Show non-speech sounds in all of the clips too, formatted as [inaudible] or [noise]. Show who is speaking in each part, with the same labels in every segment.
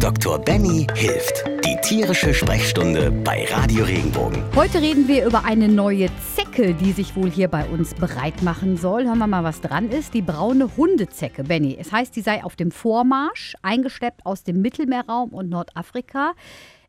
Speaker 1: Dr. Benny hilft. Die tierische Sprechstunde bei Radio Regenbogen.
Speaker 2: Heute reden wir über eine neue Zecke, die sich wohl hier bei uns bereit machen soll. Hören wir mal, was dran ist. Die braune Hundezecke, Benny. Es heißt, die sei auf dem Vormarsch, eingeschleppt aus dem Mittelmeerraum und Nordafrika.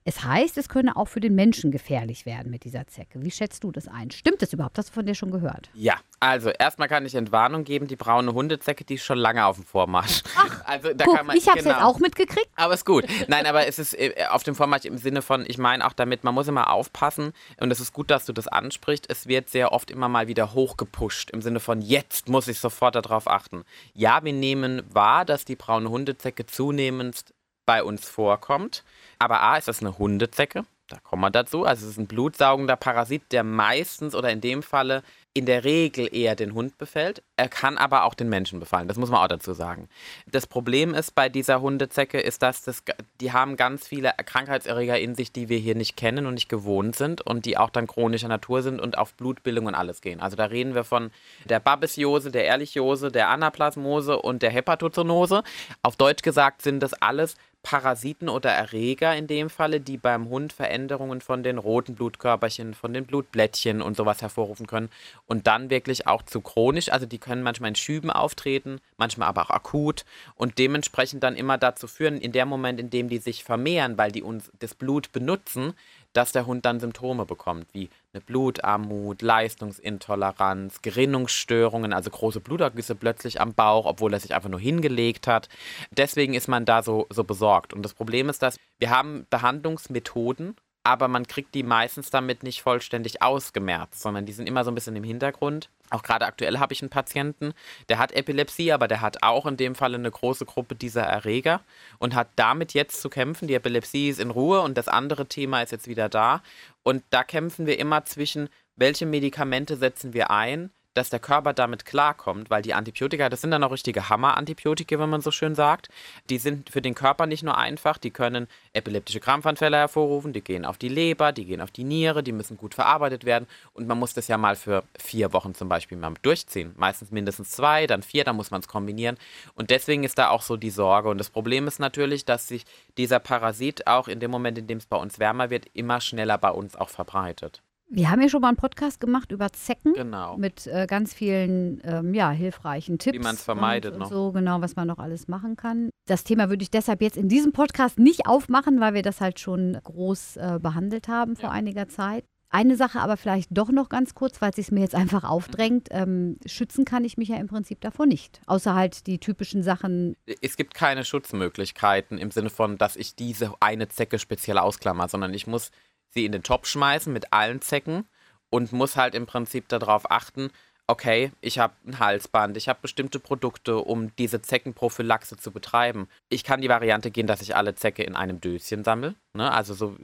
Speaker 2: Es heißt, es könne auch für den Menschen gefährlich werden mit dieser Zecke. Wie schätzt du das ein? Stimmt das überhaupt? Hast du von dir schon gehört?
Speaker 3: Ja, also erstmal kann ich Entwarnung geben, die braune Hundezecke, die ist schon lange auf dem Vormarsch.
Speaker 2: Ach, [laughs]
Speaker 3: also da
Speaker 2: guck,
Speaker 3: kann man,
Speaker 2: ich habe es
Speaker 3: genau.
Speaker 2: jetzt auch mitgekriegt.
Speaker 3: Aber ist gut. [laughs] Nein, aber es ist äh, auf dem Vormarsch im Sinne von, ich meine auch damit, man muss immer aufpassen und es ist gut, dass du das ansprichst. Es wird sehr oft immer mal wieder hochgepusht im Sinne von, jetzt muss ich sofort darauf achten. Ja, wir nehmen wahr, dass die braune Hundezecke zunehmend bei uns vorkommt. Aber A, ist das eine Hundezecke. Da kommen wir dazu. Also es ist ein blutsaugender Parasit, der meistens oder in dem Falle in der Regel eher den Hund befällt. Er kann aber auch den Menschen befallen. Das muss man auch dazu sagen. Das Problem ist bei dieser Hundezecke, ist, dass das, die haben ganz viele Krankheitserreger in sich, die wir hier nicht kennen und nicht gewohnt sind und die auch dann chronischer Natur sind und auf Blutbildung und alles gehen. Also da reden wir von der Babesiose, der Ehrlichiose, der Anaplasmose und der Hepatozoonose. Auf Deutsch gesagt sind das alles Parasiten oder Erreger in dem Falle, die beim Hund Veränderungen von den roten Blutkörperchen, von den Blutblättchen und sowas hervorrufen können und dann wirklich auch zu chronisch, also die können manchmal in Schüben auftreten, manchmal aber auch akut und dementsprechend dann immer dazu führen, in dem Moment, in dem die sich vermehren, weil die uns das Blut benutzen, dass der Hund dann Symptome bekommt, wie eine Blutarmut, Leistungsintoleranz, Gerinnungsstörungen, also große Blutergüsse plötzlich am Bauch, obwohl er sich einfach nur hingelegt hat. Deswegen ist man da so, so besorgt. Und das Problem ist, dass wir haben Behandlungsmethoden, aber man kriegt die meistens damit nicht vollständig ausgemerzt, sondern die sind immer so ein bisschen im Hintergrund. Auch gerade aktuell habe ich einen Patienten, der hat Epilepsie, aber der hat auch in dem Fall eine große Gruppe dieser Erreger und hat damit jetzt zu kämpfen. Die Epilepsie ist in Ruhe und das andere Thema ist jetzt wieder da. Und da kämpfen wir immer zwischen, welche Medikamente setzen wir ein, dass der Körper damit klarkommt, weil die Antibiotika, das sind dann auch richtige Hammer-Antibiotika, wenn man so schön sagt. Die sind für den Körper nicht nur einfach, die können epileptische Krampfanfälle hervorrufen, die gehen auf die Leber, die gehen auf die Niere, die müssen gut verarbeitet werden und man muss das ja mal für vier Wochen zum Beispiel mal durchziehen. Meistens mindestens zwei, dann vier, dann muss man es kombinieren und deswegen ist da auch so die Sorge und das Problem ist natürlich, dass sich dieser Parasit auch in dem Moment, in dem es bei uns wärmer wird, immer schneller bei uns auch verbreitet.
Speaker 2: Wir haben ja schon mal einen Podcast gemacht über Zecken.
Speaker 3: Genau.
Speaker 2: Mit äh, ganz vielen ähm, ja, hilfreichen Tipps.
Speaker 3: Wie man's vermeidet
Speaker 2: und,
Speaker 3: noch.
Speaker 2: So genau, was man noch alles machen kann. Das Thema würde ich deshalb jetzt in diesem Podcast nicht aufmachen, weil wir das halt schon groß äh, behandelt haben vor
Speaker 3: Ja.
Speaker 2: einiger Zeit. Eine Sache aber vielleicht doch noch ganz kurz, weil es sich mir jetzt einfach aufdrängt. Ähm, schützen kann ich mich ja im Prinzip davor nicht. Außer halt die typischen Sachen.
Speaker 3: es gibt keine Schutzmöglichkeiten im Sinne von, dass ich diese eine Zecke speziell ausklammer, sondern ich muss sie in den Topf schmeißen mit allen Zecken und muss halt im Prinzip darauf achten, okay, ich habe ein Halsband, ich habe bestimmte Produkte, um diese Zeckenprophylaxe zu betreiben. Ich kann die Variante gehen, dass ich alle Zecke in einem Döschen sammle, ne? also so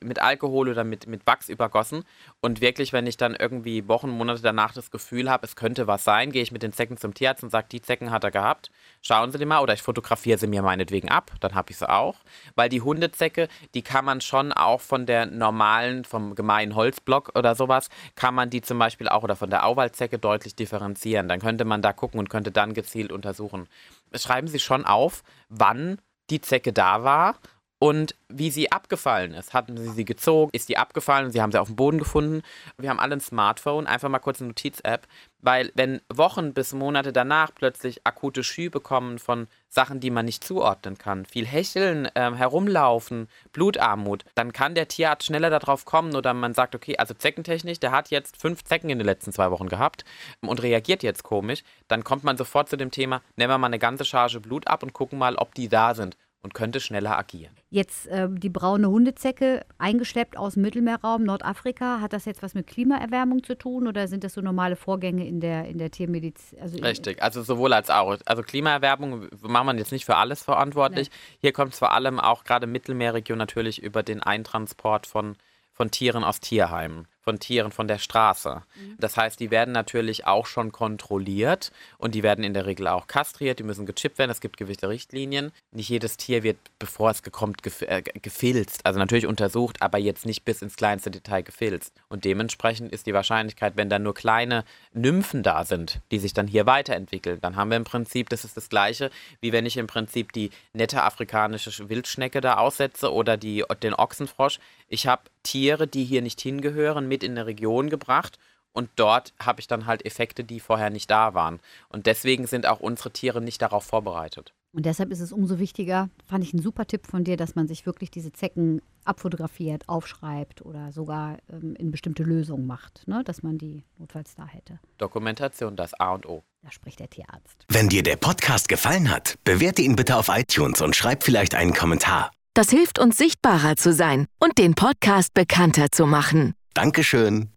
Speaker 3: mit Alkohol oder mit, mit Wachs übergossen. Und wirklich, wenn ich dann irgendwie Wochen, Monate danach das Gefühl habe, es könnte was sein, gehe ich mit den Zecken zum Tierarzt und sage, die Zecken hat er gehabt. Schauen Sie die mal oder ich fotografiere sie mir meinetwegen ab, dann habe ich sie auch. Weil die Hundezecke, die kann man schon auch von der normalen, vom gemeinen Holzblock oder sowas, kann man die zum Beispiel auch oder von der Auwaldzecke deutlich differenzieren. Dann könnte man da gucken und könnte dann gezielt untersuchen. Schreiben Sie schon auf, wann die Zecke da war und wie sie abgefallen ist. Hatten sie sie gezogen? Ist die abgefallen? Sie haben sie auf dem Boden gefunden. Wir haben alle ein Smartphone, einfach mal kurz eine Notiz-App, weil wenn Wochen bis Monate danach plötzlich akute Schübe kommen von Sachen, die man nicht zuordnen kann, viel Hecheln, ähm, herumlaufen, Blutarmut, dann kann der Tierarzt schneller darauf kommen oder man sagt, okay, also Zeckentechnisch, der hat jetzt fünf Zecken in den letzten zwei Wochen gehabt und reagiert jetzt komisch, dann kommt man sofort zu dem Thema, nehmen wir mal eine ganze Charge Blut ab und gucken mal, ob die da sind und könnte schneller agieren.
Speaker 2: Jetzt äh, die braune Hundezecke, eingeschleppt aus dem Mittelmeerraum, Nordafrika. Hat das jetzt was mit Klimaerwärmung zu tun oder sind das so normale Vorgänge in der, in der Tiermedizin? Also
Speaker 3: Richtig, also sowohl als auch. Also Klimaerwärmung macht man jetzt nicht für alles verantwortlich. Hier kommt es vor allem auch gerade Mittelmeerregion natürlich über den Eintransport von, von Tieren aus Tierheimen. Von Tieren von der Straße. Das heißt, die werden natürlich auch schon kontrolliert und die werden in der Regel auch kastriert, die müssen gechippt werden. Es gibt gewisse Richtlinien. Nicht jedes Tier wird, bevor es kommt, gef äh, gefilzt. Also natürlich untersucht, aber jetzt nicht bis ins kleinste Detail gefilzt. Und dementsprechend ist die Wahrscheinlichkeit, wenn da nur kleine Nymphen da sind, die sich dann hier weiterentwickeln, dann haben wir im Prinzip, das ist das Gleiche, wie wenn ich im Prinzip die nette afrikanische Wildschnecke da aussetze oder die, den Ochsenfrosch. Ich habe Tiere, die hier nicht hingehören, mit in eine Region gebracht und dort habe ich dann halt Effekte, die vorher nicht da waren. Und deswegen sind auch unsere Tiere nicht darauf vorbereitet.
Speaker 2: Und deshalb ist es umso wichtiger, fand ich einen super Tipp von dir, dass man sich wirklich diese Zecken abfotografiert, aufschreibt oder sogar ähm, in bestimmte Lösungen macht, ne? dass man die notfalls da hätte.
Speaker 3: Dokumentation, das A und O.
Speaker 2: Da spricht der Tierarzt.
Speaker 1: Wenn dir der Podcast gefallen hat, bewerte ihn bitte auf iTunes und schreib vielleicht einen Kommentar.
Speaker 4: Das hilft uns sichtbarer zu sein und den Podcast bekannter zu machen.
Speaker 1: Dankeschön.